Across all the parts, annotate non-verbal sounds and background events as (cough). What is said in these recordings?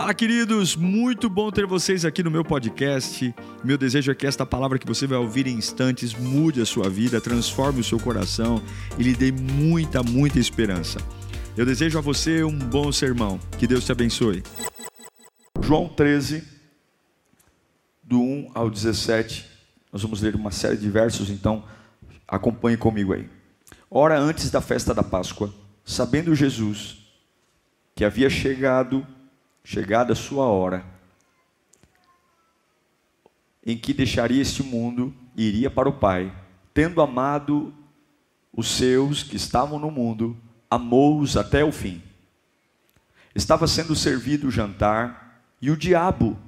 Fala, queridos! Muito bom ter vocês aqui no meu podcast. Meu desejo é que esta palavra que você vai ouvir em instantes mude a sua vida, transforme o seu coração e lhe dê muita, muita esperança. Eu desejo a você um bom sermão. Que Deus te abençoe. João 13, do 1 ao 17. Nós vamos ler uma série de versos, então acompanhe comigo aí. Ora, antes da festa da Páscoa, sabendo Jesus que havia chegado chegada a sua hora, em que deixaria este mundo e iria para o Pai, tendo amado os seus que estavam no mundo, amou-os até o fim. Estava sendo servido o jantar e o diabo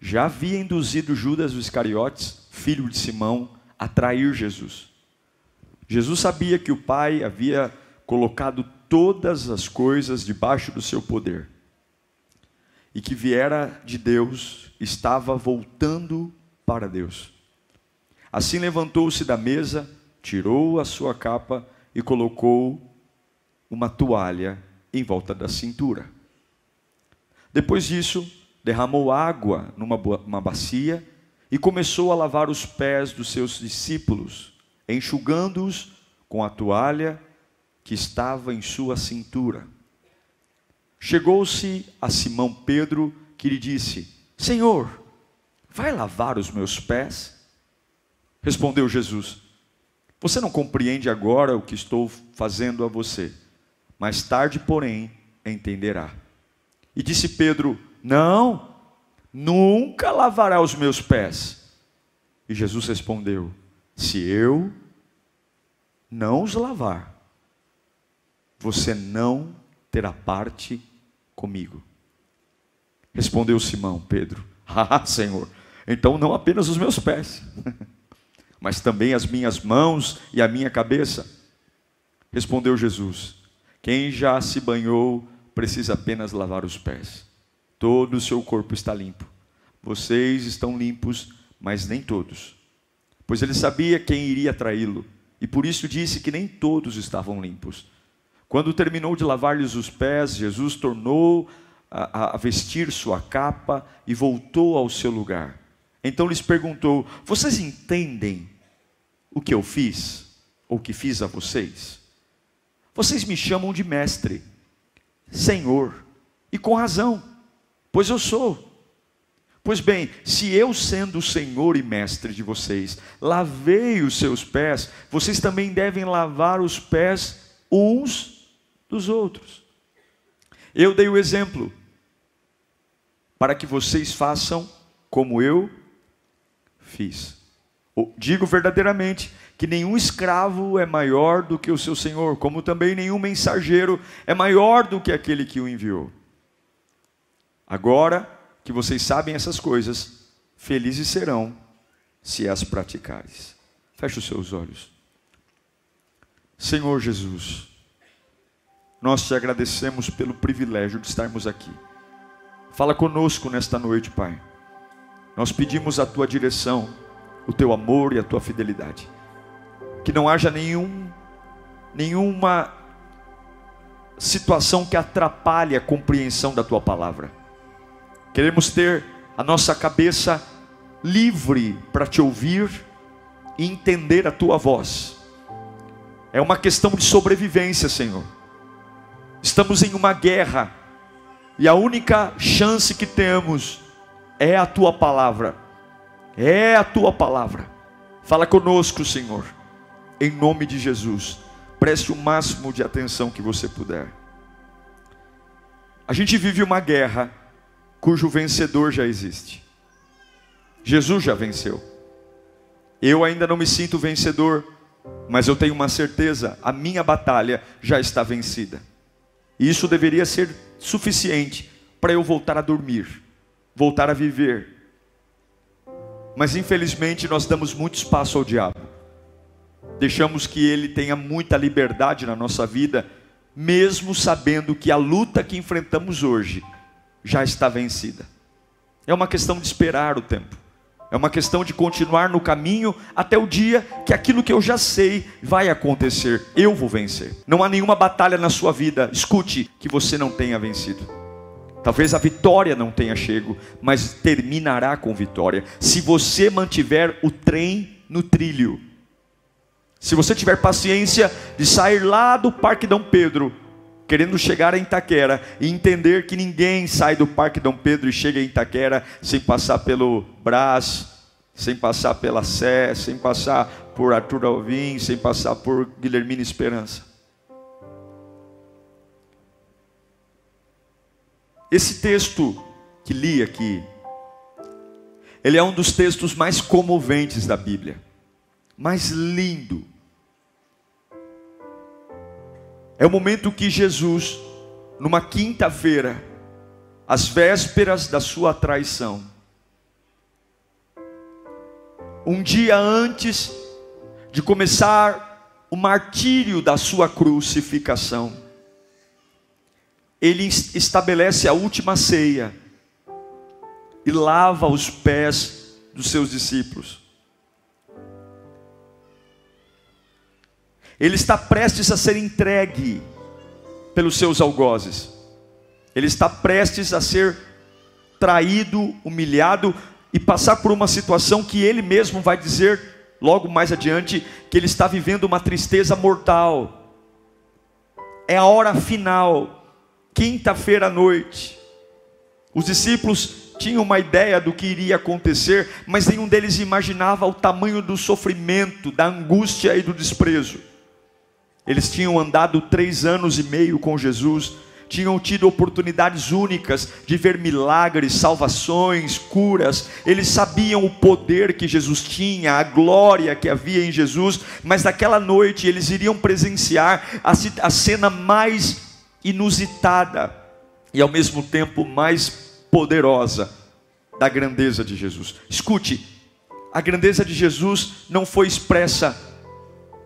já havia induzido Judas Iscariotes, filho de Simão, a trair Jesus. Jesus sabia que o Pai havia colocado todas as coisas debaixo do seu poder e que viera de Deus estava voltando para Deus. Assim levantou-se da mesa, tirou a sua capa e colocou uma toalha em volta da cintura. Depois disso, derramou água numa uma bacia e começou a lavar os pés dos seus discípulos, enxugando-os com a toalha que estava em sua cintura. Chegou-se a Simão Pedro, que lhe disse: Senhor, vai lavar os meus pés? Respondeu Jesus: Você não compreende agora o que estou fazendo a você. Mais tarde, porém, entenderá. E disse Pedro: Não, nunca lavará os meus pés. E Jesus respondeu: Se eu não os lavar, você não terá parte comigo. Respondeu Simão, Pedro: (laughs) Ah, Senhor, então não apenas os meus pés, (laughs) mas também as minhas mãos e a minha cabeça. Respondeu Jesus: Quem já se banhou precisa apenas lavar os pés. Todo o seu corpo está limpo. Vocês estão limpos, mas nem todos. Pois ele sabia quem iria traí-lo, e por isso disse que nem todos estavam limpos. Quando terminou de lavar-lhes os pés, Jesus tornou a, a, vestir sua capa e voltou ao seu lugar. Então lhes perguntou: Vocês entendem o que eu fiz? Ou que fiz a vocês? Vocês me chamam de mestre, Senhor, e com razão, pois eu sou. Pois bem, se eu, sendo Senhor e mestre de vocês, lavei os seus pés, vocês também devem lavar os pés uns dos outros. Eu dei o exemplo para que vocês façam como eu fiz. Digo verdadeiramente que nenhum escravo é maior do que o seu senhor, como também nenhum mensageiro é maior do que aquele que o enviou. Agora que vocês sabem essas coisas, felizes serão se as praticares. Feche os seus olhos. Senhor Jesus, nós te agradecemos pelo privilégio de estarmos aqui. Fala conosco nesta noite, Pai. Nós pedimos a tua direção, o teu amor e a tua fidelidade. Que não haja nenhum, nenhuma situação que atrapalhe a compreensão da tua palavra. Queremos ter a nossa cabeça livre para te ouvir e entender a tua voz. É uma questão de sobrevivência, Senhor. Estamos em uma guerra e a única chance que temos é a tua palavra. É a tua palavra. Fala conosco, Senhor, em nome de Jesus. Preste o máximo de atenção que você puder. A gente vive uma guerra cujo vencedor já existe. Jesus já venceu. Eu ainda não me sinto vencedor, mas eu tenho uma certeza: a minha batalha já está vencida. E isso deveria ser suficiente para eu voltar a dormir, voltar a viver. Mas infelizmente nós damos muito espaço ao diabo. Deixamos que ele tenha muita liberdade na nossa vida, mesmo sabendo que a luta que enfrentamos hoje já está vencida. É uma questão de esperar o tempo. É uma questão de continuar no caminho até o dia que aquilo que eu já sei vai acontecer. Eu vou vencer. Não há nenhuma batalha na sua vida, escute, que você não tenha vencido. Talvez a vitória não tenha chego, mas terminará com vitória. Se você mantiver o trem no trilho, se você tiver paciência de sair lá do Parque Dom Pedro, querendo chegar em Itaquera e entender que ninguém sai do Parque Dom Pedro e chega em Itaquera sem passar pelo Brás, sem passar pela Sé, sem passar por Arthur Alvim, sem passar por Guilhermina Esperança. Esse texto que li aqui, ele é um dos textos mais comoventes da Bíblia, mais lindo. É o momento que Jesus, numa quinta-feira, às vésperas da sua traição, um dia antes de começar o martírio da sua crucificação, ele estabelece a última ceia e lava os pés dos seus discípulos. Ele está prestes a ser entregue pelos seus algozes. Ele está prestes a ser traído, humilhado e passar por uma situação que ele mesmo vai dizer logo mais adiante que ele está vivendo uma tristeza mortal. É a hora final quinta-feira à noite. Os discípulos tinham uma ideia do que iria acontecer, mas nenhum deles imaginava o tamanho do sofrimento, da angústia e do desprezo. Eles tinham andado três anos e meio com Jesus, tinham tido oportunidades únicas de ver milagres, salvações, curas. Eles sabiam o poder que Jesus tinha, a glória que havia em Jesus, mas naquela noite eles iriam presenciar a, cena mais inusitada e ao mesmo tempo mais poderosa da grandeza de Jesus. Escute, a grandeza de Jesus não foi expressa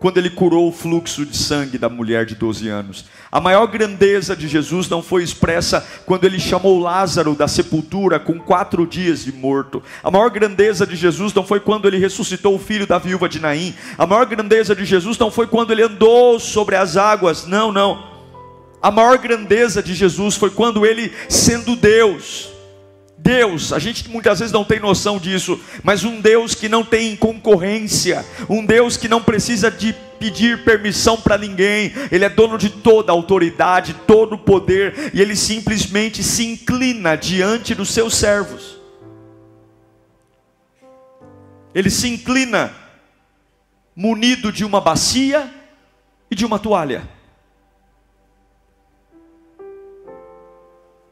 quando ele curou o fluxo de sangue da mulher de 12 anos. A maior grandeza de Jesus não foi expressa quando ele chamou Lázaro da sepultura com quatro dias de morto. A maior grandeza de Jesus não foi quando ele ressuscitou o filho da viúva de Naim. A maior grandeza de Jesus não foi quando ele andou sobre as águas. Não, não. A maior grandeza de Jesus foi quando ele, sendo Deus, Deus, a gente muitas vezes não tem noção disso, mas um Deus que não tem concorrência, um Deus que não precisa de pedir permissão para ninguém, Ele é dono de toda a autoridade, todo o poder, e Ele simplesmente se inclina diante dos seus servos. Ele se inclina, munido de uma bacia e de uma toalha.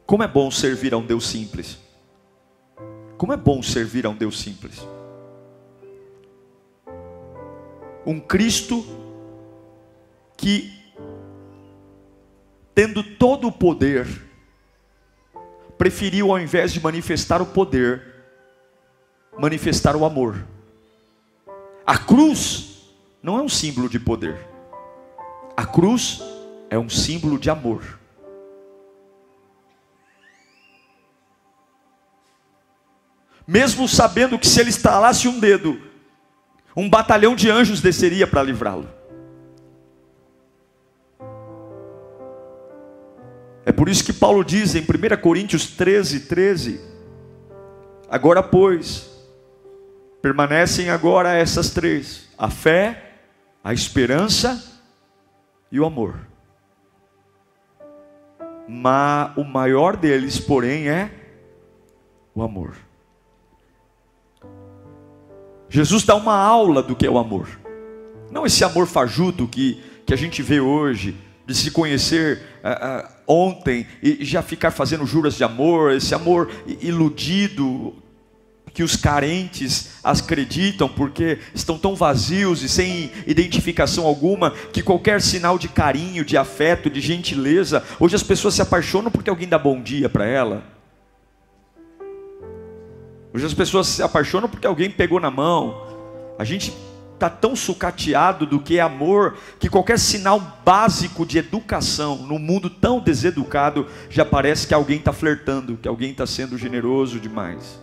Como é bom servir a um Deus simples. Como é bom servir a um Deus simples. Um Cristo que, tendo todo o poder, preferiu, ao invés de manifestar o poder, manifestar o amor. A cruz não é um símbolo de poder, a cruz é um símbolo de amor. Mesmo sabendo que se ele estalasse um dedo, um batalhão de anjos desceria para livrá-lo. É por isso que Paulo diz em 1 Coríntios 13, 13: Agora, pois, permanecem agora essas três: a fé, a esperança e o amor. Mas o maior deles, porém, é o amor. Jesus dá uma aula do que é o amor. Não esse amor fajuto que, que a gente vê hoje, de se conhecer uh, uh, ontem e já ficar fazendo juras de amor, esse amor iludido que os carentes acreditam porque estão tão vazios e sem identificação alguma que qualquer sinal de carinho, de afeto, de gentileza, hoje as pessoas se apaixonam porque alguém dá bom dia para ela Hoje as pessoas se apaixonam porque alguém pegou na mão. A gente está tão sucateado do que é amor que qualquer sinal básico de educação no mundo tão deseducado já parece que alguém está flertando, que alguém está sendo generoso demais.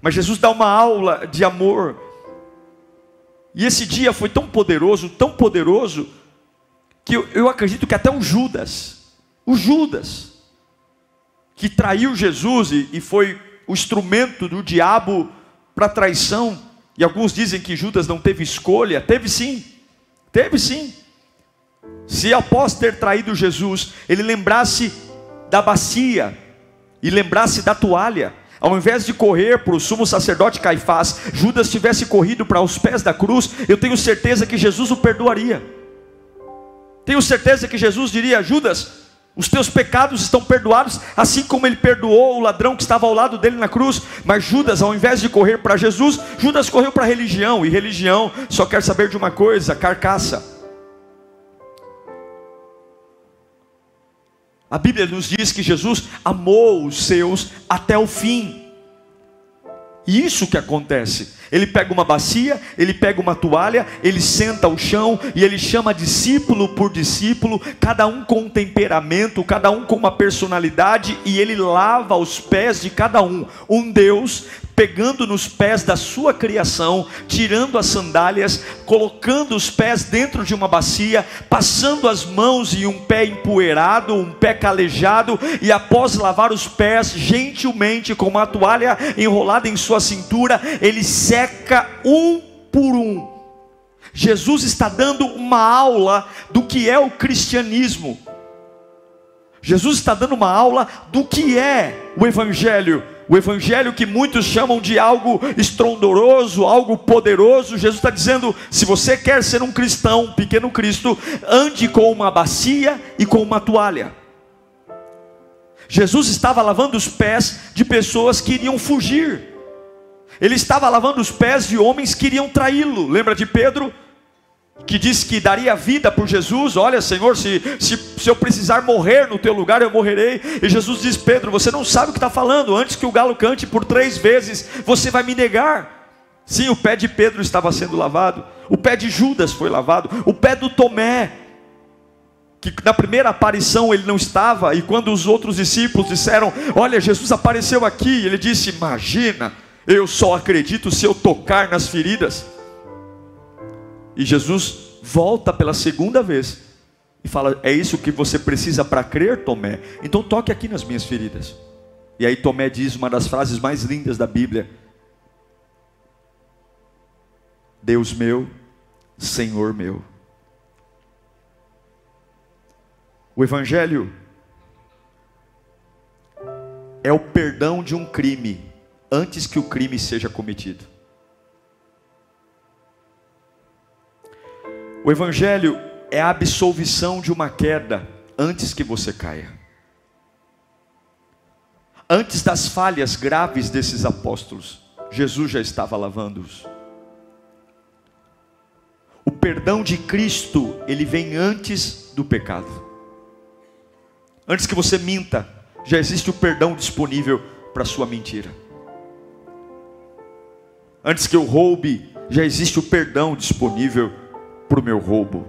Mas Jesus dá uma aula de amor. E esse dia foi tão poderoso, tão poderoso, que eu, eu acredito que até o Judas, o Judas, que traiu Jesus e, e foi o instrumento do diabo para traição. E alguns dizem que Judas não teve escolha. Teve sim, teve sim. Se após ter traído Jesus, ele lembrasse da bacia e lembrasse da toalha, ao invés de correr para o sumo sacerdote Caifás, Judas tivesse corrido para os pés da cruz, eu tenho certeza que Jesus o perdoaria. Tenho certeza que Jesus diria: Judas, os teus pecados estão perdoados, assim como ele perdoou o ladrão que estava ao lado dele na cruz. Mas Judas, ao invés de correr para Jesus, Judas correu para a religião, e religião só quer saber de uma coisa: carcaça. A Bíblia nos diz que Jesus amou os seus até o fim. E isso que acontece. Ele pega uma bacia, ele pega uma toalha, ele senta ao chão e ele chama discípulo por discípulo, cada um com um temperamento, cada um com uma personalidade, e ele lava os pés de cada um. Um Deus pegando nos pés da sua criação, tirando as sandálias, colocando os pés dentro de uma bacia, passando as mãos em um pé empoeirado, um pé calejado, e após lavar os pés gentilmente com uma toalha enrolada em sua cintura, ele seca um por um. Jesus está dando uma aula do que é o cristianismo. Jesus está dando uma aula do que é o Evangelho o evangelho que muitos chamam de algo estrondoroso, algo poderoso, Jesus está dizendo: se você quer ser um cristão, um pequeno Cristo, ande com uma bacia e com uma toalha. Jesus estava lavando os pés de pessoas que iriam fugir, ele estava lavando os pés de homens que iriam traí-lo. Lembra de Pedro? Que disse que daria vida por Jesus, olha Senhor, se, se, se eu precisar morrer no teu lugar, eu morrerei. E Jesus diz: Pedro, você não sabe o que está falando, antes que o galo cante por três vezes, você vai me negar. Sim, o pé de Pedro estava sendo lavado, o pé de Judas foi lavado, o pé do Tomé, que na primeira aparição ele não estava, e quando os outros discípulos disseram: Olha, Jesus apareceu aqui, ele disse: Imagina, eu só acredito se eu tocar nas feridas. E Jesus volta pela segunda vez e fala: É isso que você precisa para crer, Tomé? Então toque aqui nas minhas feridas. E aí Tomé diz uma das frases mais lindas da Bíblia: Deus meu, Senhor meu. O Evangelho é o perdão de um crime antes que o crime seja cometido. O Evangelho é a absolvição de uma queda antes que você caia. Antes das falhas graves desses apóstolos, Jesus já estava lavando-os. O perdão de Cristo, ele vem antes do pecado. Antes que você minta, já existe o perdão disponível para sua mentira. Antes que eu roube, já existe o perdão disponível para o meu roubo.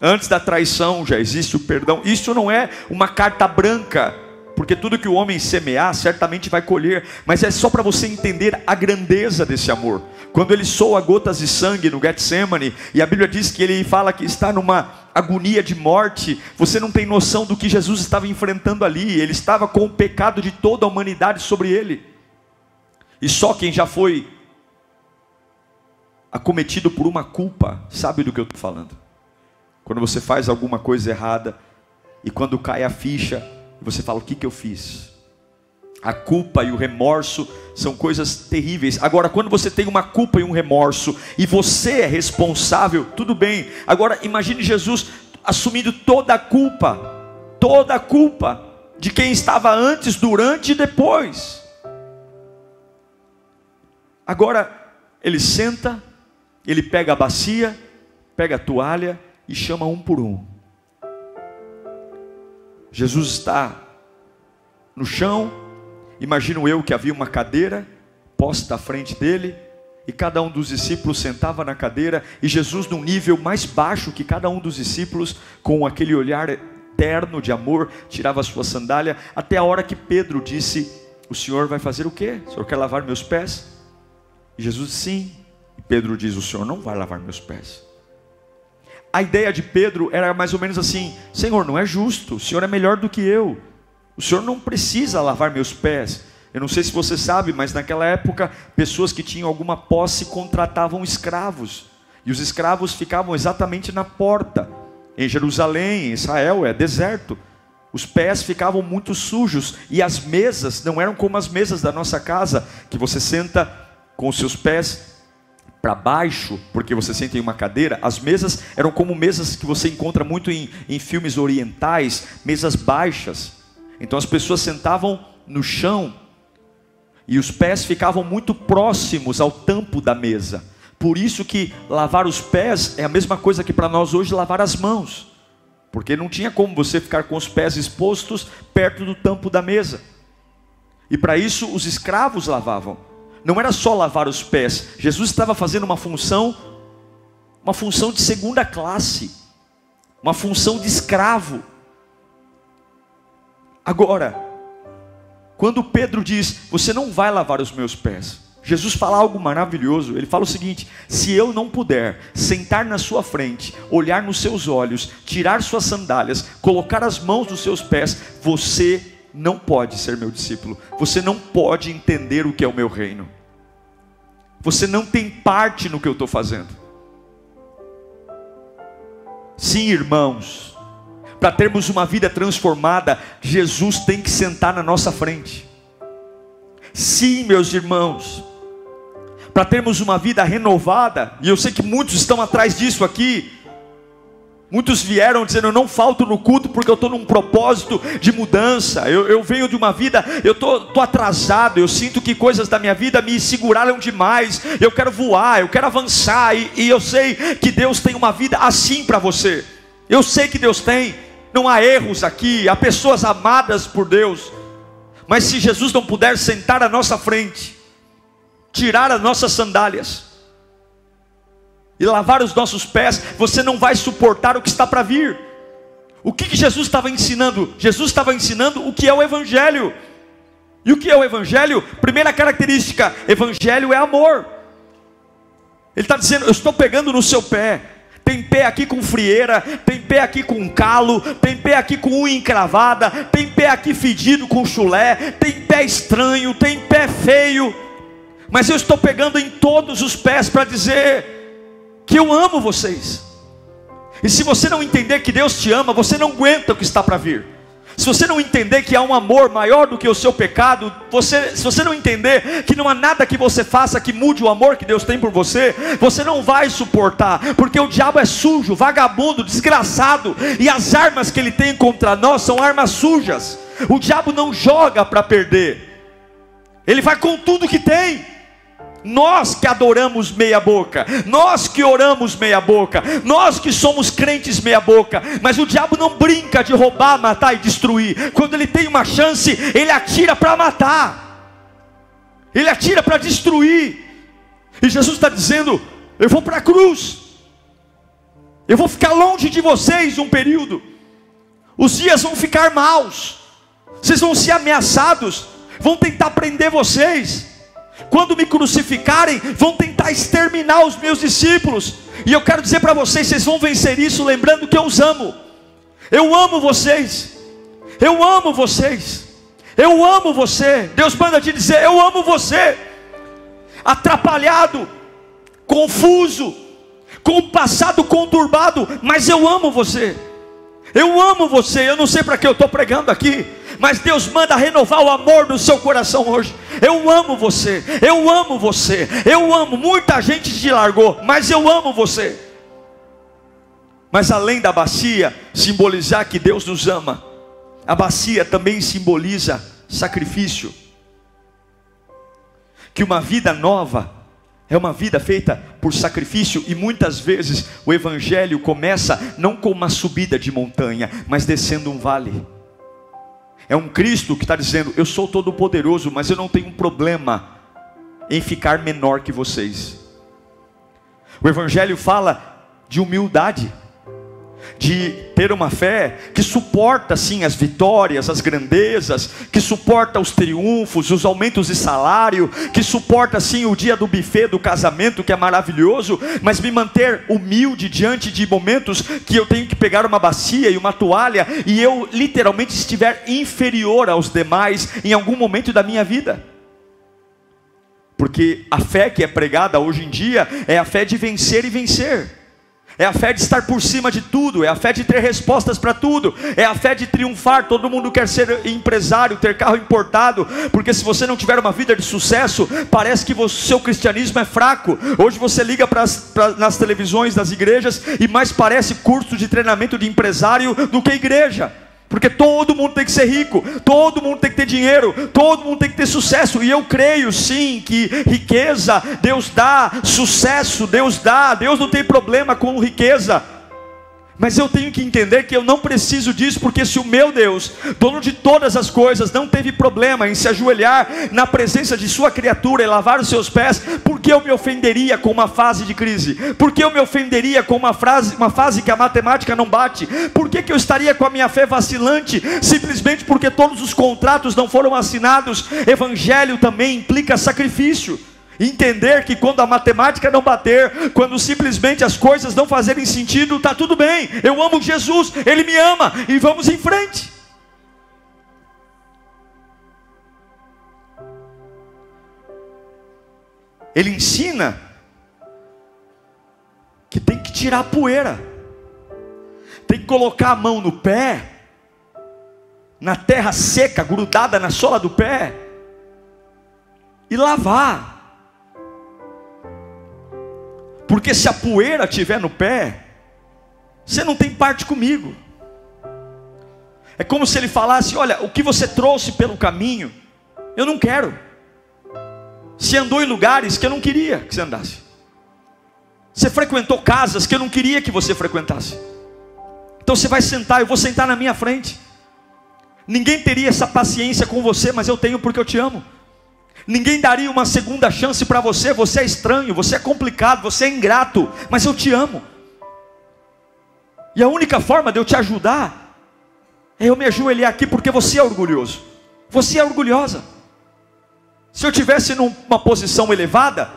Antes da traição já existe o perdão. Isso não é uma carta branca, porque tudo que o homem semear certamente vai colher, mas é só para você entender a grandeza desse amor. Quando ele soa gotas de sangue no Getsemane, e a Bíblia diz que ele fala que está numa agonia de morte, você não tem noção do que Jesus estava enfrentando ali. Ele estava com o pecado de toda a humanidade sobre ele. E só quem já foi acometido por uma culpa, sabe do que eu estou falando? Quando você faz alguma coisa errada e quando cai a ficha, você fala: o que, que eu fiz? A culpa e o remorso são coisas terríveis. Agora, quando você tem uma culpa e um remorso e você é responsável, tudo bem. Agora, imagine Jesus assumindo toda a culpa, toda a culpa de quem estava antes, durante e depois. Agora, ele senta ele pega a bacia, pega a toalha e chama um por um. Jesus está no chão, imagino eu que havia uma cadeira posta à frente dele, e cada um dos discípulos sentava na cadeira, e Jesus, num nível mais baixo que cada um dos discípulos, com aquele olhar eterno de amor, tirava sua sandália, até a hora que Pedro disse: O senhor vai fazer o quê? O senhor quer lavar meus pés? E Jesus disse: Sim. Pedro diz: O Senhor não vai lavar meus pés. A ideia de Pedro era mais ou menos assim: Senhor, não é justo, o Senhor é melhor do que eu. O senhor não precisa lavar meus pés. Eu não sei se você sabe, mas naquela época, pessoas que tinham alguma posse contratavam escravos. E os escravos ficavam exatamente na porta. Em Jerusalém, em Israel, é deserto. Os pés ficavam muito sujos e as mesas não eram como as mesas da nossa casa, que você senta com os seus pés para baixo, porque você senta em uma cadeira. As mesas eram como mesas que você encontra muito em, em filmes orientais, mesas baixas. Então as pessoas sentavam no chão e os pés ficavam muito próximos ao tampo da mesa. Por isso que lavar os pés é a mesma coisa que para nós hoje lavar as mãos. Porque não tinha como você ficar com os pés expostos perto do tampo da mesa. E para isso os escravos lavavam. Não era só lavar os pés. Jesus estava fazendo uma função uma função de segunda classe, uma função de escravo. Agora, quando Pedro diz: Você não vai lavar os meus pés. Jesus fala algo maravilhoso. Ele fala o seguinte: se eu não puder sentar na sua frente, olhar nos seus olhos, tirar suas sandálias, colocar as mãos nos seus pés, você não pode ser meu discípulo. Você não pode entender o que é o meu reino. Você não tem parte no que eu estou fazendo. Sim, irmãos, para termos uma vida transformada, Jesus tem que sentar na nossa frente. Sim, meus irmãos, para termos uma vida renovada, e eu sei que muitos estão atrás disso aqui, Muitos vieram dizendo: Eu não falto no culto porque eu estou num propósito de mudança. Eu, eu venho de uma vida, eu estou atrasado. Eu sinto que coisas da minha vida me seguraram demais. Eu quero voar, eu quero avançar. E, e eu sei que Deus tem uma vida assim para você. Eu sei que Deus tem. Não há erros aqui. Há pessoas amadas por Deus. Mas se Jesus não puder sentar à nossa frente, tirar as nossas sandálias e lavar os nossos pés, você não vai suportar o que está para vir. O que, que Jesus estava ensinando? Jesus estava ensinando o que é o Evangelho. E o que é o Evangelho? Primeira característica: Evangelho é amor. Ele está dizendo: Eu estou pegando no seu pé. Tem pé aqui com frieira, tem pé aqui com calo, tem pé aqui com unha encravada, tem pé aqui fedido com chulé, tem pé estranho, tem pé feio mas eu estou pegando em todos os pés para dizer que eu amo vocês. E se você não entender que Deus te ama, você não aguenta o que está para vir. Se você não entender que há um amor maior do que o seu pecado, você, se você não entender que não há nada que você faça que mude o amor que Deus tem por você, você não vai suportar, porque o diabo é sujo, vagabundo, desgraçado, e as armas que ele tem contra nós são armas sujas. O diabo não joga para perder, ele vai com tudo que tem. Nós que adoramos meia boca, nós que oramos meia boca, nós que somos crentes meia boca, mas o diabo não brinca de roubar, matar e destruir. Quando ele tem uma chance, ele atira para matar, ele atira para destruir. E Jesus está dizendo: Eu vou para a cruz, eu vou ficar longe de vocês um período, os dias vão ficar maus, vocês vão ser ameaçados, vão tentar prender vocês quando me crucificarem, vão tentar exterminar os meus discípulos. E eu quero dizer para vocês: vocês vão vencer isso lembrando que eu os amo. Eu amo vocês. Eu amo vocês. Eu amo você. Deus manda te dizer: Eu amo você. Atrapalhado, confuso, com um passado conturbado, mas eu amo você. Eu amo você. Eu não sei para que eu estou pregando aqui mas Deus manda renovar o amor no seu coração hoje. Eu amo você, eu amo você, eu amo. Muita gente te largou, mas eu amo você. Mas além da bacia simbolizar que Deus nos ama, a bacia também simboliza sacrifício. Que uma vida nova é uma vida feita por sacrifício e muitas vezes o evangelho começa não com uma subida de montanha, mas descendo um vale. É um Cristo que está dizendo: Eu sou todo-poderoso, mas eu não tenho um problema em ficar menor que vocês. O Evangelho fala de humildade. De ter uma fé que suporta sim as vitórias, as grandezas, que suporta os triunfos, os aumentos de salário, que suporta sim o dia do buffet do casamento, que é maravilhoso, mas me manter humilde diante de momentos que eu tenho que pegar uma bacia e uma toalha e eu literalmente estiver inferior aos demais em algum momento da minha vida. Porque a fé que é pregada hoje em dia é a fé de vencer e vencer é a fé de estar por cima de tudo, é a fé de ter respostas para tudo, é a fé de triunfar. Todo mundo quer ser empresário, ter carro importado, porque se você não tiver uma vida de sucesso, parece que o seu cristianismo é fraco. Hoje você liga pra, nas televisões das igrejas e mais parece curso de treinamento de empresário do que igreja. Porque todo mundo tem que ser rico, todo mundo tem que ter dinheiro, todo mundo tem que ter sucesso. E eu creio sim que riqueza Deus dá, sucesso Deus dá, Deus não tem problema com riqueza. Mas eu tenho que entender que eu não preciso disso, porque se o meu Deus, dono de todas as coisas, não teve problema em se ajoelhar na presença de sua criatura e lavar os seus pés, por que eu me ofenderia com uma fase de crise? Por que eu me ofenderia com uma, frase, uma fase que a matemática não bate? Por que, que eu estaria com a minha fé vacilante? Simplesmente porque todos os contratos não foram assinados. Evangelho também implica sacrifício. Entender que quando a matemática não bater, quando simplesmente as coisas não fazerem sentido, está tudo bem. Eu amo Jesus, Ele me ama e vamos em frente. Ele ensina que tem que tirar a poeira, tem que colocar a mão no pé, na terra seca, grudada na sola do pé, e lavar. Porque se a poeira estiver no pé, você não tem parte comigo. É como se ele falasse: Olha, o que você trouxe pelo caminho, eu não quero. Você andou em lugares que eu não queria que você andasse. Você frequentou casas que eu não queria que você frequentasse. Então você vai sentar, eu vou sentar na minha frente. Ninguém teria essa paciência com você, mas eu tenho porque eu te amo. Ninguém daria uma segunda chance para você. Você é estranho, você é complicado, você é ingrato, mas eu te amo. E a única forma de eu te ajudar é eu me ajoelhar aqui porque você é orgulhoso. Você é orgulhosa. Se eu tivesse numa posição elevada,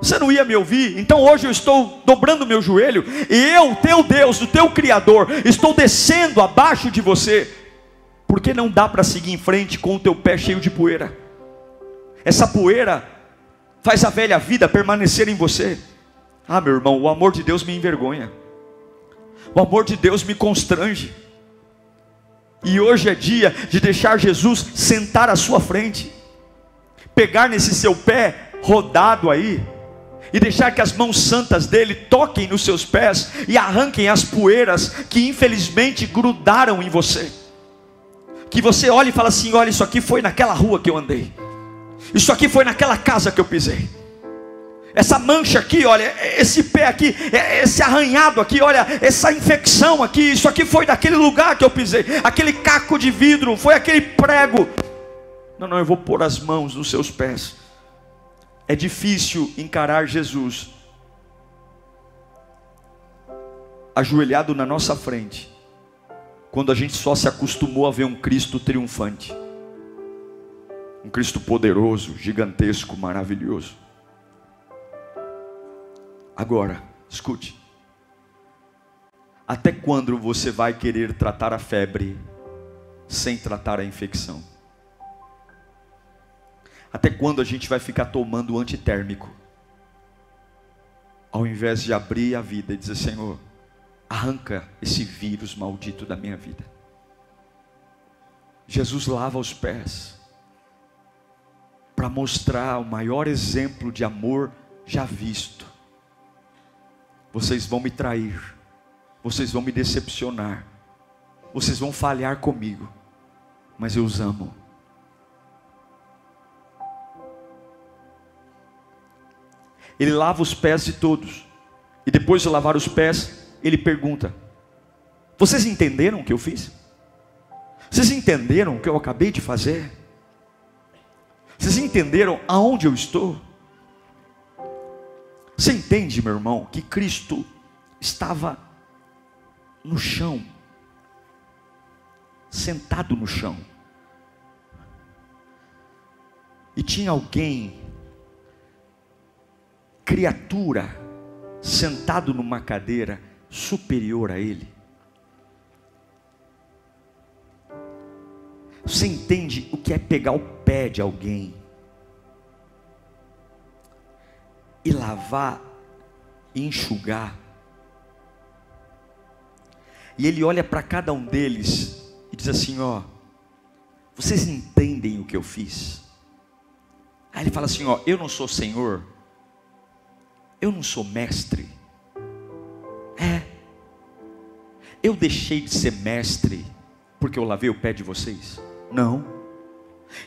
você não ia me ouvir. Então hoje eu estou dobrando meu joelho e eu, teu Deus, o teu Criador, estou descendo abaixo de você, porque não dá para seguir em frente com o teu pé cheio de poeira. Essa poeira faz a velha vida permanecer em você. Ah, meu irmão, o amor de Deus me envergonha. O amor de Deus me constrange. E hoje é dia de deixar Jesus sentar à sua frente, pegar nesse seu pé rodado aí, e deixar que as mãos santas dele toquem nos seus pés e arranquem as poeiras que infelizmente grudaram em você. Que você olhe e fala assim: olha, isso aqui foi naquela rua que eu andei. Isso aqui foi naquela casa que eu pisei. Essa mancha aqui, olha, esse pé aqui, esse arranhado aqui, olha, essa infecção aqui, isso aqui foi daquele lugar que eu pisei, aquele caco de vidro, foi aquele prego. Não, não, eu vou pôr as mãos nos seus pés. É difícil encarar Jesus ajoelhado na nossa frente, quando a gente só se acostumou a ver um Cristo triunfante. Um Cristo poderoso, gigantesco, maravilhoso. Agora, escute. Até quando você vai querer tratar a febre sem tratar a infecção? Até quando a gente vai ficar tomando antitérmico? Ao invés de abrir a vida e dizer: Senhor, arranca esse vírus maldito da minha vida. Jesus lava os pés para mostrar o maior exemplo de amor já visto. Vocês vão me trair, vocês vão me decepcionar, vocês vão falhar comigo, mas eu os amo. Ele lava os pés de todos, e depois de lavar os pés, ele pergunta: Vocês entenderam o que eu fiz? Vocês entenderam o que eu acabei de fazer? Vocês entenderam aonde eu estou? Você entende, meu irmão, que Cristo estava no chão, sentado no chão. E tinha alguém, criatura, sentado numa cadeira superior a ele. Você entende o que é pegar o pé de alguém e lavar e enxugar? E ele olha para cada um deles e diz assim: Ó, vocês entendem o que eu fiz? Aí ele fala assim: Ó, eu não sou senhor, eu não sou mestre. É, eu deixei de ser mestre porque eu lavei o pé de vocês? Não.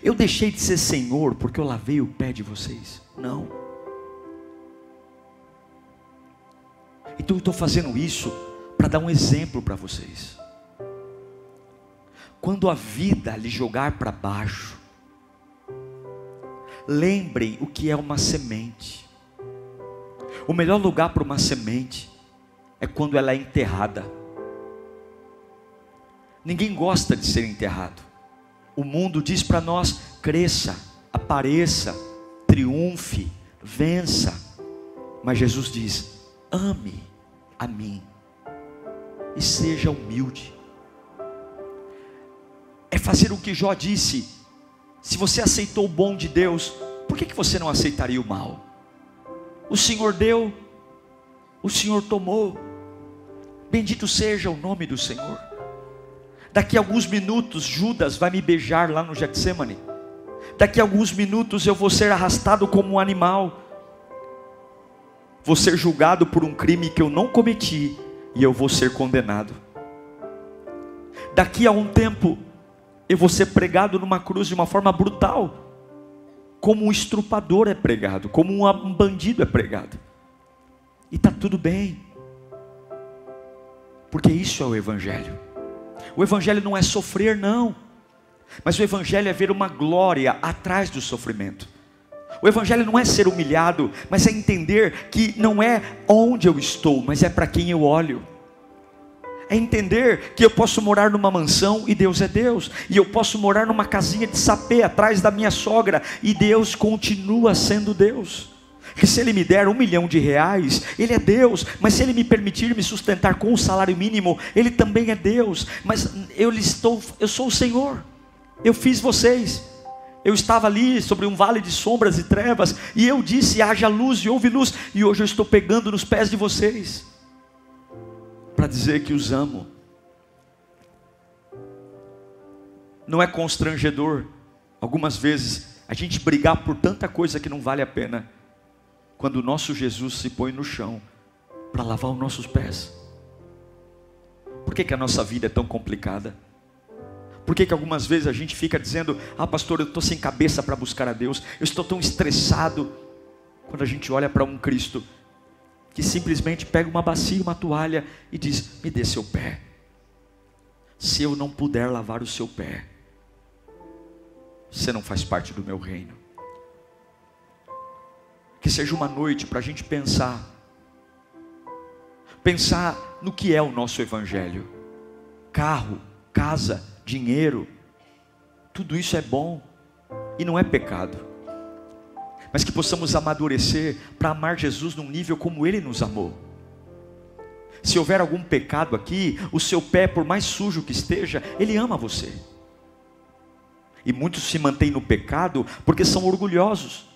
Eu deixei de ser senhor porque eu lavei o pé de vocês? Não. Então eu estou fazendo isso para dar um exemplo para vocês. Quando a vida lhe jogar para baixo, lembrem o que é uma semente. O melhor lugar para uma semente é quando ela é enterrada. Ninguém gosta de ser enterrado. O mundo diz para nós: cresça, apareça, triunfe, vença. Mas Jesus diz: ame a mim e seja humilde. É fazer o que Jó disse. Se você aceitou o bom de Deus, por que, que você não aceitaria o mal? O Senhor deu, o Senhor tomou. Bendito seja o nome do Senhor. Daqui a alguns minutos, Judas vai me beijar lá no Getsemane. Daqui a alguns minutos eu vou ser arrastado como um animal. Vou ser julgado por um crime que eu não cometi e eu vou ser condenado. Daqui a um tempo, eu vou ser pregado numa cruz de uma forma brutal, como um estrupador é pregado, como um bandido é pregado. E está tudo bem, porque isso é o Evangelho. O Evangelho não é sofrer, não, mas o Evangelho é ver uma glória atrás do sofrimento. O Evangelho não é ser humilhado, mas é entender que não é onde eu estou, mas é para quem eu olho. É entender que eu posso morar numa mansão e Deus é Deus, e eu posso morar numa casinha de sapê atrás da minha sogra e Deus continua sendo Deus. Que se Ele me der um milhão de reais, Ele é Deus, mas se Ele me permitir me sustentar com o salário mínimo, Ele também é Deus, mas eu estou, eu sou o Senhor, eu fiz vocês, eu estava ali sobre um vale de sombras e trevas, e eu disse: haja luz e houve luz, e hoje eu estou pegando nos pés de vocês, para dizer que os amo. Não é constrangedor, algumas vezes, a gente brigar por tanta coisa que não vale a pena, quando o nosso Jesus se põe no chão para lavar os nossos pés. Por que, que a nossa vida é tão complicada? Por que, que algumas vezes a gente fica dizendo: Ah, pastor, eu estou sem cabeça para buscar a Deus, eu estou tão estressado. Quando a gente olha para um Cristo que simplesmente pega uma bacia, uma toalha e diz: Me dê seu pé. Se eu não puder lavar o seu pé, você não faz parte do meu reino. Que seja uma noite para a gente pensar, pensar no que é o nosso Evangelho: carro, casa, dinheiro, tudo isso é bom e não é pecado. Mas que possamos amadurecer para amar Jesus num nível como Ele nos amou. Se houver algum pecado aqui, o seu pé, por mais sujo que esteja, Ele ama você. E muitos se mantêm no pecado porque são orgulhosos,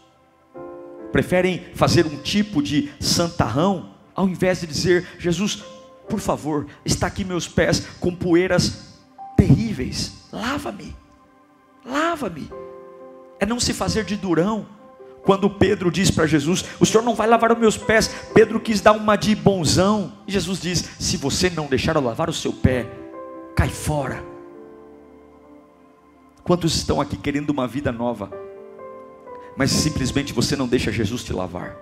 preferem fazer um tipo de santarrão, ao invés de dizer: Jesus, por favor, está aqui meus pés com poeiras terríveis. Lava-me, lava-me. É não se fazer de durão. Quando Pedro diz para Jesus: O Senhor não vai lavar os meus pés. Pedro quis dar uma de bonzão. E Jesus diz: Se você não deixar eu lavar o seu pé, cai fora. Quantos estão aqui querendo uma vida nova, mas simplesmente você não deixa Jesus te lavar?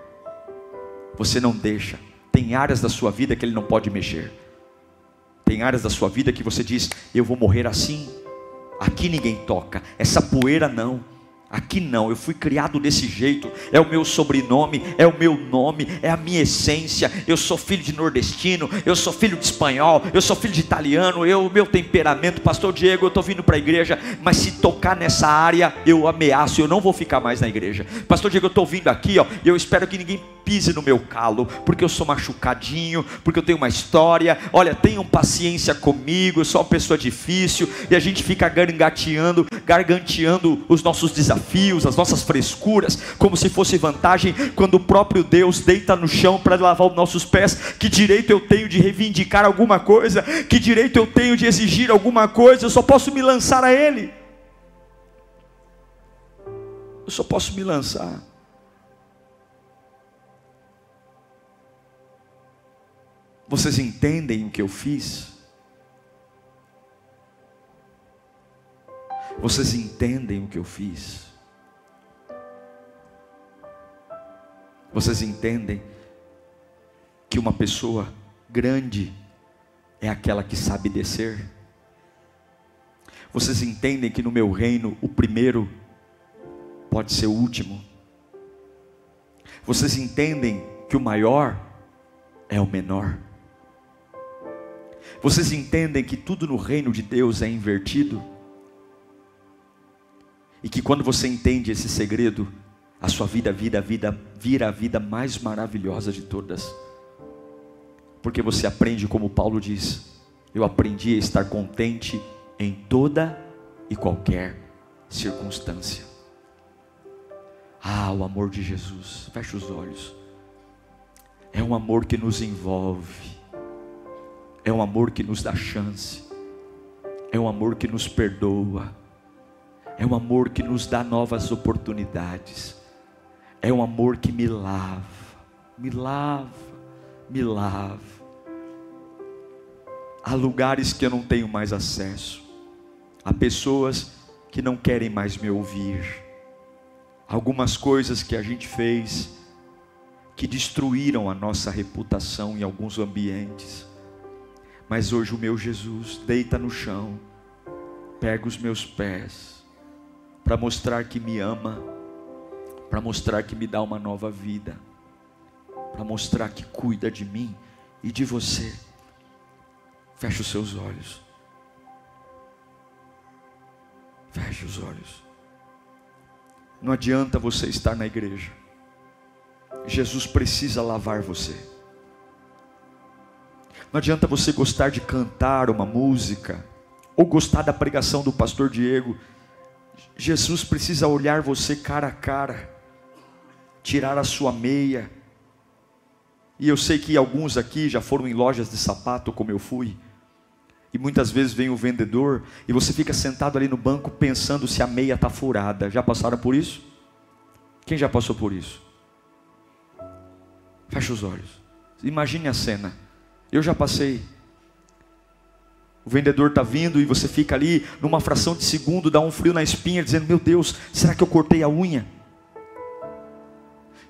Você não deixa. Tem áreas da sua vida que Ele não pode mexer. Tem áreas da sua vida que você diz: Eu vou morrer assim. Aqui ninguém toca. Essa poeira não. Aqui não, eu fui criado desse jeito. É o meu sobrenome, é o meu nome, é a minha essência. Eu sou filho de nordestino, eu sou filho de espanhol, eu sou filho de italiano, eu, meu temperamento, pastor Diego, eu estou vindo para a igreja, mas se tocar nessa área, eu ameaço, eu não vou ficar mais na igreja. Pastor Diego, eu estou vindo aqui, ó, eu espero que ninguém pise no meu calo, porque eu sou machucadinho, porque eu tenho uma história. Olha, tenham paciência comigo, eu sou uma pessoa difícil, e a gente fica gargateando, garganteando os nossos desafios as nossas frescuras, como se fosse vantagem, quando o próprio Deus deita no chão para lavar os nossos pés. Que direito eu tenho de reivindicar alguma coisa? Que direito eu tenho de exigir alguma coisa? Eu só posso me lançar a Ele. Eu só posso me lançar. Vocês entendem o que eu fiz? Vocês entendem o que eu fiz? Vocês entendem que uma pessoa grande é aquela que sabe descer? Vocês entendem que no meu reino o primeiro pode ser o último? Vocês entendem que o maior é o menor? Vocês entendem que tudo no reino de Deus é invertido? E que quando você entende esse segredo, a sua vida vira a vida, vira a vida mais maravilhosa de todas. Porque você aprende, como Paulo diz, eu aprendi a estar contente em toda e qualquer circunstância. Ah, o amor de Jesus, fecha os olhos. É um amor que nos envolve, é um amor que nos dá chance, é um amor que nos perdoa, é um amor que nos dá novas oportunidades. É um amor que me lava, me lava, me lava. Há lugares que eu não tenho mais acesso, há pessoas que não querem mais me ouvir, algumas coisas que a gente fez que destruíram a nossa reputação em alguns ambientes. Mas hoje o meu Jesus deita no chão, pega os meus pés, para mostrar que me ama para mostrar que me dá uma nova vida, para mostrar que cuida de mim e de você. Feche os seus olhos. Feche os olhos. Não adianta você estar na igreja. Jesus precisa lavar você. Não adianta você gostar de cantar uma música ou gostar da pregação do pastor Diego. Jesus precisa olhar você cara a cara tirar a sua meia. E eu sei que alguns aqui já foram em lojas de sapato, como eu fui. E muitas vezes vem o vendedor e você fica sentado ali no banco pensando se a meia está furada. Já passaram por isso? Quem já passou por isso? Feche os olhos. Imagine a cena. Eu já passei. O vendedor está vindo e você fica ali numa fração de segundo, dá um frio na espinha, dizendo: Meu Deus, será que eu cortei a unha?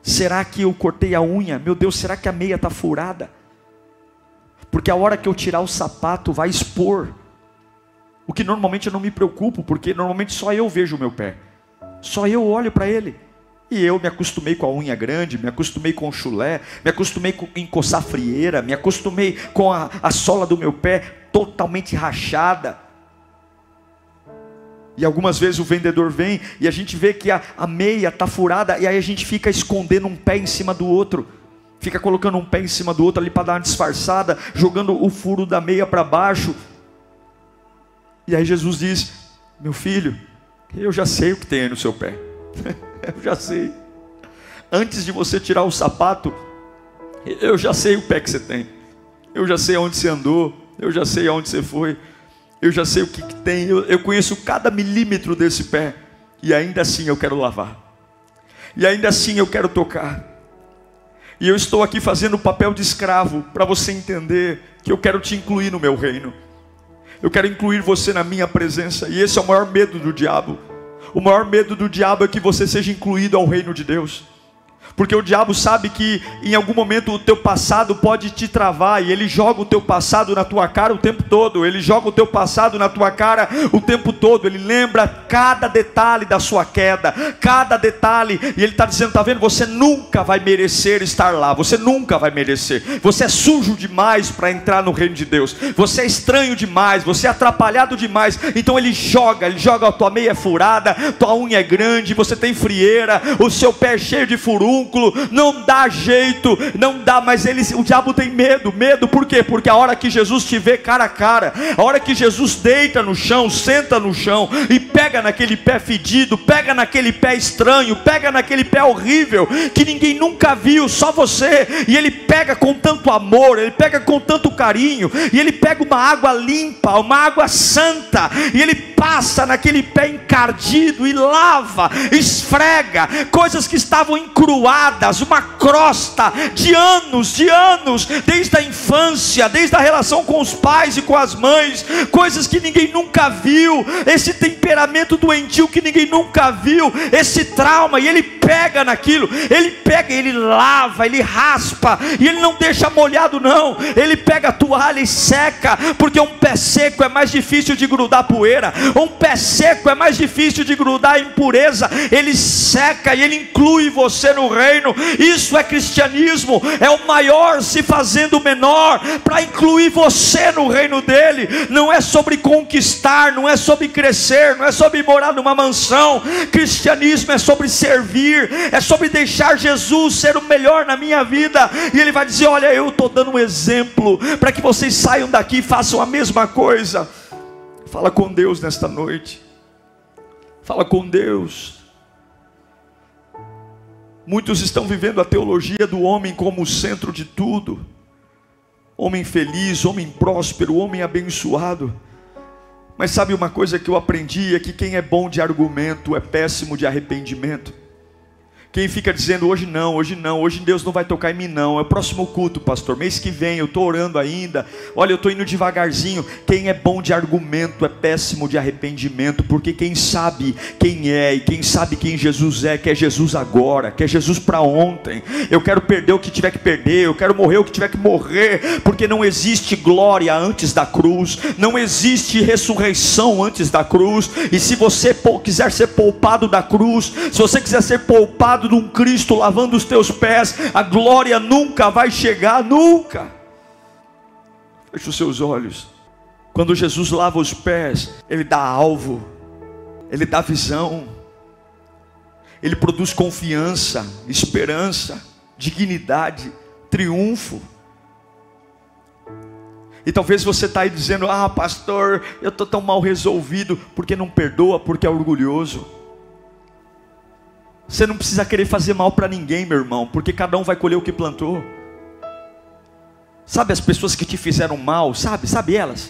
Será que eu cortei a unha? Meu Deus, será que a meia está furada? Porque a hora que eu tirar o sapato vai expor. O que normalmente eu não me preocupo, porque normalmente só eu vejo o meu pé. Só eu olho para ele. E eu me acostumei com a unha grande, me acostumei com o chulé, me acostumei com encoçar frieira, me acostumei com a, a sola do meu pé totalmente rachada. E algumas vezes o vendedor vem e a gente vê que a, a meia está furada, e aí a gente fica escondendo um pé em cima do outro, fica colocando um pé em cima do outro ali para dar uma disfarçada, jogando o furo da meia para baixo. E aí Jesus diz: Meu filho, eu já sei o que tem aí no seu pé, (laughs) (laughs) eu já sei. Antes de você tirar o sapato, eu já sei o pé que você tem, eu já sei aonde você andou, eu já sei aonde você foi. Eu já sei o que, que tem, eu, eu conheço cada milímetro desse pé, e ainda assim eu quero lavar, e ainda assim eu quero tocar, e eu estou aqui fazendo o papel de escravo, para você entender que eu quero te incluir no meu reino, eu quero incluir você na minha presença, e esse é o maior medo do diabo. O maior medo do diabo é que você seja incluído ao reino de Deus. Porque o diabo sabe que em algum momento o teu passado pode te travar e ele joga o teu passado na tua cara o tempo todo. Ele joga o teu passado na tua cara o tempo todo. Ele lembra cada detalhe da sua queda, cada detalhe. E ele está dizendo: tá vendo? Você nunca vai merecer estar lá. Você nunca vai merecer. Você é sujo demais para entrar no reino de Deus. Você é estranho demais. Você é atrapalhado demais. Então ele joga. Ele joga a tua meia furada, tua unha é grande, você tem frieira, o seu pé é cheio de não dá jeito, não dá, mas ele, o diabo tem medo, medo por quê? Porque a hora que Jesus te vê cara a cara, a hora que Jesus deita no chão, senta no chão e pega naquele pé fedido, pega naquele pé estranho, pega naquele pé horrível que ninguém nunca viu, só você, e ele pega com tanto amor, ele pega com tanto carinho, e ele pega uma água limpa, uma água santa, e ele passa naquele pé encardido e lava, esfrega coisas que estavam encruadas uma crosta de anos, de anos, desde a infância, desde a relação com os pais e com as mães, coisas que ninguém nunca viu, esse temperamento doentio que ninguém nunca viu, esse trauma, e ele pega naquilo, ele pega, ele lava, ele raspa, e ele não deixa molhado, não, ele pega a toalha e seca, porque um pé seco é mais difícil de grudar poeira, um pé seco é mais difícil de grudar impureza, ele seca e ele inclui você no reino reino. Isso é cristianismo, é o maior se fazendo menor para incluir você no reino dele. Não é sobre conquistar, não é sobre crescer, não é sobre morar numa mansão. Cristianismo é sobre servir, é sobre deixar Jesus ser o melhor na minha vida. E ele vai dizer: Olha, eu estou dando um exemplo para que vocês saiam daqui e façam a mesma coisa. Fala com Deus nesta noite. Fala com Deus. Muitos estão vivendo a teologia do homem como o centro de tudo. Homem feliz, homem próspero, homem abençoado. Mas sabe uma coisa que eu aprendi é que quem é bom de argumento é péssimo de arrependimento. Quem fica dizendo hoje não, hoje não, hoje Deus não vai tocar em mim não, é o próximo culto, pastor, mês que vem, eu estou orando ainda, olha, eu estou indo devagarzinho. Quem é bom de argumento é péssimo de arrependimento, porque quem sabe quem é e quem sabe quem Jesus é, quer Jesus agora, quer Jesus para ontem. Eu quero perder o que tiver que perder, eu quero morrer o que tiver que morrer, porque não existe glória antes da cruz, não existe ressurreição antes da cruz, e se você quiser ser poupado da cruz, se você quiser ser poupado lado de um Cristo lavando os teus pés, a glória nunca vai chegar, nunca. Feche os seus olhos. Quando Jesus lava os pés, Ele dá alvo, Ele dá visão, Ele produz confiança, esperança, dignidade, triunfo. E talvez você está aí dizendo: Ah, pastor, eu estou tão mal resolvido, porque não perdoa, porque é orgulhoso. Você não precisa querer fazer mal para ninguém, meu irmão, porque cada um vai colher o que plantou. Sabe as pessoas que te fizeram mal, sabe? Sabe elas?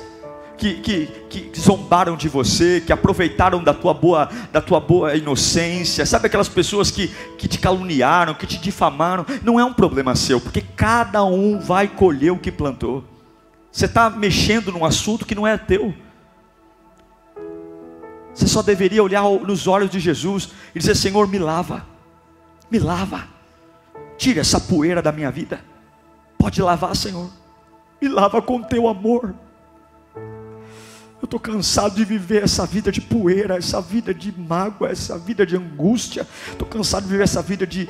Que, que, que zombaram de você, que aproveitaram da tua boa, da tua boa inocência, sabe aquelas pessoas que, que te caluniaram, que te difamaram, não é um problema seu, porque cada um vai colher o que plantou. Você está mexendo num assunto que não é teu. Você só deveria olhar nos olhos de Jesus e dizer: Senhor, me lava, me lava, tira essa poeira da minha vida. Pode lavar, Senhor, me lava com teu amor. Eu estou cansado de viver essa vida de poeira, essa vida de mágoa, essa vida de angústia. Estou cansado de viver essa vida de,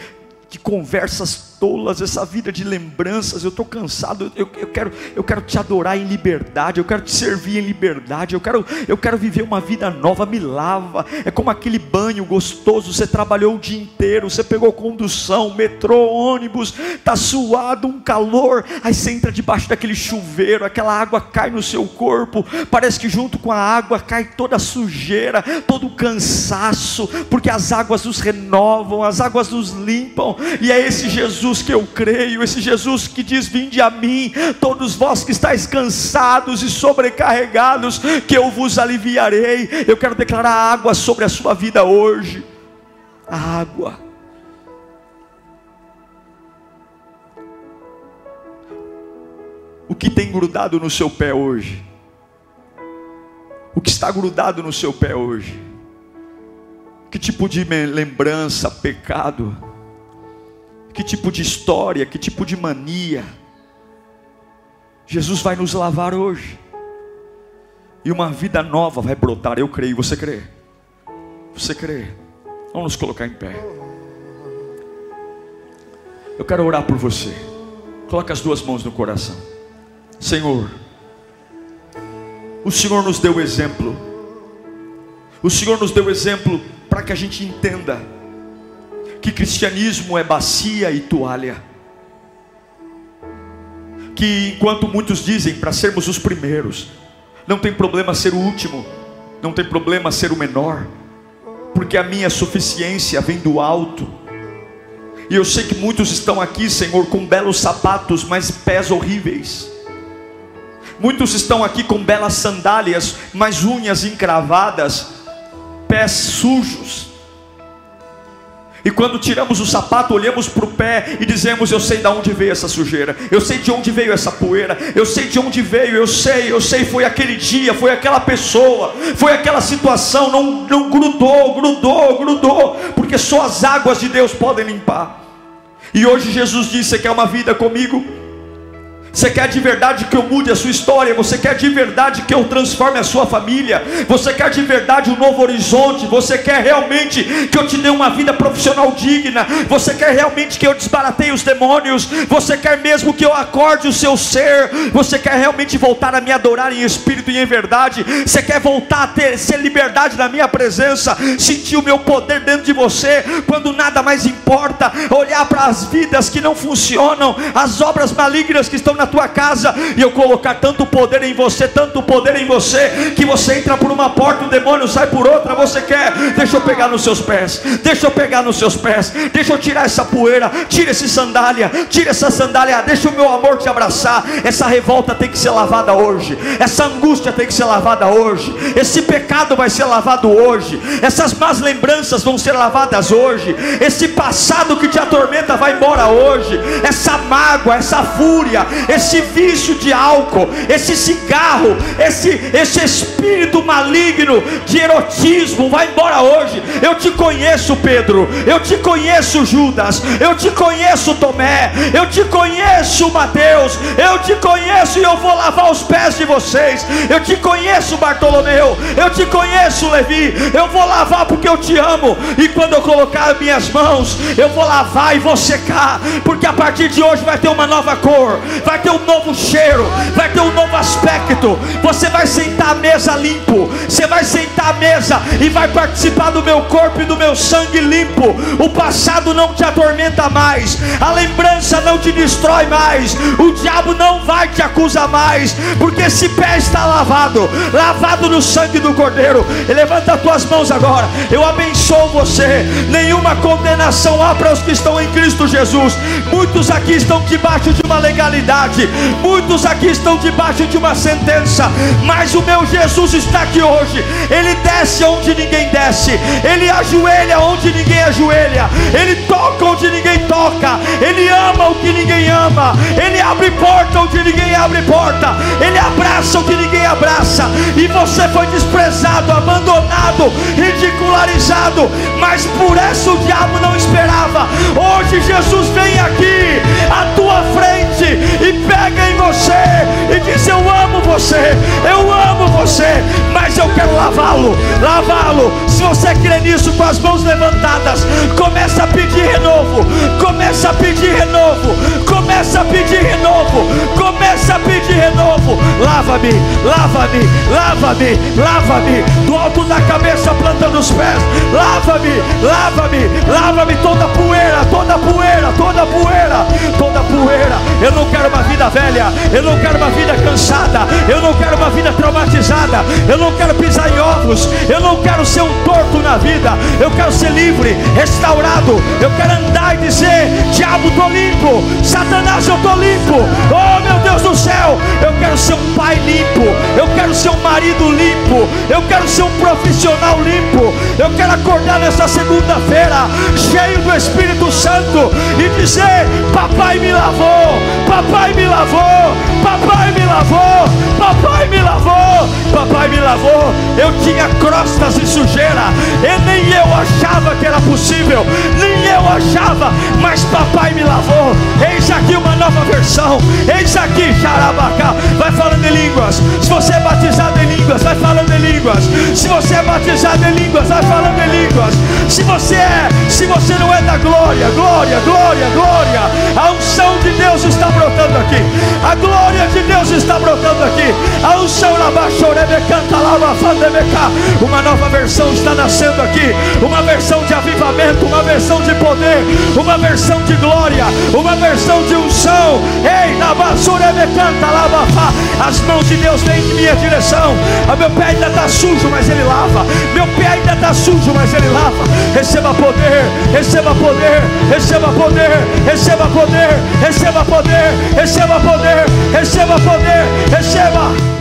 de conversas tolas, essa vida de lembranças. Eu estou cansado. Eu, eu, quero, eu quero te adorar em liberdade. Eu quero te servir em liberdade. Eu quero, eu quero viver uma vida nova. Me lava. É como aquele banho gostoso. Você trabalhou o dia inteiro. Você pegou condução, metrô, ônibus. Tá suado, um calor. Aí você entra debaixo daquele chuveiro. Aquela água cai no seu corpo. Parece que junto com a água cai toda a sujeira, todo o cansaço, porque as águas nos renovam, as águas nos limpam. E é esse Jesus Jesus que eu creio, esse Jesus que diz: Vinde a mim, todos vós que estáis cansados e sobrecarregados, que eu vos aliviarei. Eu quero declarar água sobre a sua vida hoje. A água. O que tem grudado no seu pé hoje? O que está grudado no seu pé hoje? Que tipo de lembrança, pecado? Que tipo de história, que tipo de mania. Jesus vai nos lavar hoje. E uma vida nova vai brotar. Eu creio, você crê? Você crê? Vamos nos colocar em pé. Eu quero orar por você. Coloque as duas mãos no coração. Senhor, o Senhor nos deu exemplo. O Senhor nos deu exemplo para que a gente entenda que cristianismo é bacia e toalha. Que enquanto muitos dizem para sermos os primeiros, não tem problema ser o último, não tem problema ser o menor, porque a minha suficiência vem do alto. E eu sei que muitos estão aqui, Senhor, com belos sapatos, mas pés horríveis. Muitos estão aqui com belas sandálias, mas unhas encravadas, pés sujos. E quando tiramos o sapato, olhamos para o pé e dizemos: Eu sei de onde veio essa sujeira, eu sei de onde veio essa poeira, eu sei de onde veio, eu sei, eu sei, foi aquele dia, foi aquela pessoa, foi aquela situação, não, não grudou, grudou, grudou, porque só as águas de Deus podem limpar. E hoje Jesus disse: Você quer uma vida comigo? Você quer de verdade que eu mude a sua história? Você quer de verdade que eu transforme a sua família? Você quer de verdade um novo horizonte? Você quer realmente que eu te dê uma vida profissional digna? Você quer realmente que eu desbarateie os demônios? Você quer mesmo que eu acorde o seu ser? Você quer realmente voltar a me adorar em espírito e em verdade? Você quer voltar a ter ser liberdade na minha presença? Sentir o meu poder dentro de você quando nada mais importa? Olhar para as vidas que não funcionam, as obras malignas que estão na tua casa e eu colocar tanto poder em você, tanto poder em você, que você entra por uma porta, o demônio sai por outra. Você quer? Deixa eu pegar nos seus pés, deixa eu pegar nos seus pés, deixa eu tirar essa poeira, tira esse sandália, tira essa sandália, deixa o meu amor te abraçar. Essa revolta tem que ser lavada hoje, essa angústia tem que ser lavada hoje, esse pecado vai ser lavado hoje, essas más lembranças vão ser lavadas hoje, esse passado que te atormenta vai embora hoje, essa mágoa, essa fúria, esse vício de álcool, esse cigarro, esse, esse espírito maligno de erotismo, vai embora hoje. Eu te conheço, Pedro, eu te conheço, Judas, eu te conheço, Tomé, eu te conheço, Mateus, eu te conheço e eu vou lavar os pés de vocês. Eu te conheço, Bartolomeu, eu te conheço, Levi, eu vou lavar porque eu te amo. E quando eu colocar minhas mãos, eu vou lavar e vou secar, porque a partir de hoje vai ter uma nova cor, vai ter um novo cheiro, vai ter um novo aspecto. Você vai sentar à mesa limpo, você vai sentar à mesa e vai participar do meu corpo e do meu sangue limpo. O passado não te atormenta mais, a lembrança não te destrói mais, o diabo não vai te acusar mais, porque esse pé está lavado, lavado no sangue do Cordeiro. Levanta as tuas mãos agora, eu abençoo você. Nenhuma condenação há para os que estão em Cristo Jesus. Muitos aqui estão debaixo de uma legalidade Muitos aqui estão debaixo de uma sentença, mas o meu Jesus está aqui hoje. Ele desce onde ninguém desce, ele ajoelha onde ninguém ajoelha, ele toca onde ninguém toca, ele ama o que ninguém ama, ele abre porta onde ninguém abre porta, ele abraça o que ninguém abraça. E você foi desprezado, abandonado, ridicularizado, mas por isso o diabo não esperava. Hoje Jesus vem aqui à tua frente e pega em você e diz: Eu amo você, eu amo você, mas eu quero lavá-lo, lavá-lo. Se você crê nisso com as mãos levantadas, começa a pedir renovo, começa a pedir renovo, começa a pedir renovo, começa a pedir renovo. Lava-me, lava-me, lava-me, lava-me, do alto da cabeça plantando os pés, lava-me, lava-me, lava-me toda poeira, toda poeira, toda poeira, toda poeira. Eu não quero uma vida velha, eu não quero uma vida cansada, eu não quero uma vida traumatizada, eu não quero pisar em ovos, eu não quero ser um torto na vida, eu quero ser livre, restaurado, eu quero andar e dizer: Diabo, estou Satanás, eu estou limpo, oh meu Deus do céu, eu quero ser um pai limpo, eu quero ser um marido limpo, eu quero ser um profissional limpo, eu quero acordar nessa segunda-feira, cheio do Espírito Santo, e dizer: Papai me lavou, papai me lavou, papai me lavou, papai me lavou, papai me lavou. Eu tinha crostas e sujeira, e nem eu achava que era possível, nem eu achava, mas papai me lavou unção. Eis aqui, xarabacá. Vai falando em línguas. Se você é batizado em línguas, vai falando em línguas. Se você é batizado em línguas, vai falando em línguas. Se você é, se você não é da glória, glória, glória, glória. A unção de Deus está brotando aqui. A glória de Deus está brotando aqui. A unção canta lava Uma nova versão está nascendo aqui. Uma versão de avivamento, uma versão de poder, uma versão de glória, uma versão de unção. Ei, na canta lava As mãos de Deus vêm em minha direção. O meu pé ainda está sujo, mas ele lava. Meu pé ainda está sujo, mas ele lava. Receba poder, receba poder, receba poder, receba poder, receba poder, receba poder, receba poder, receba.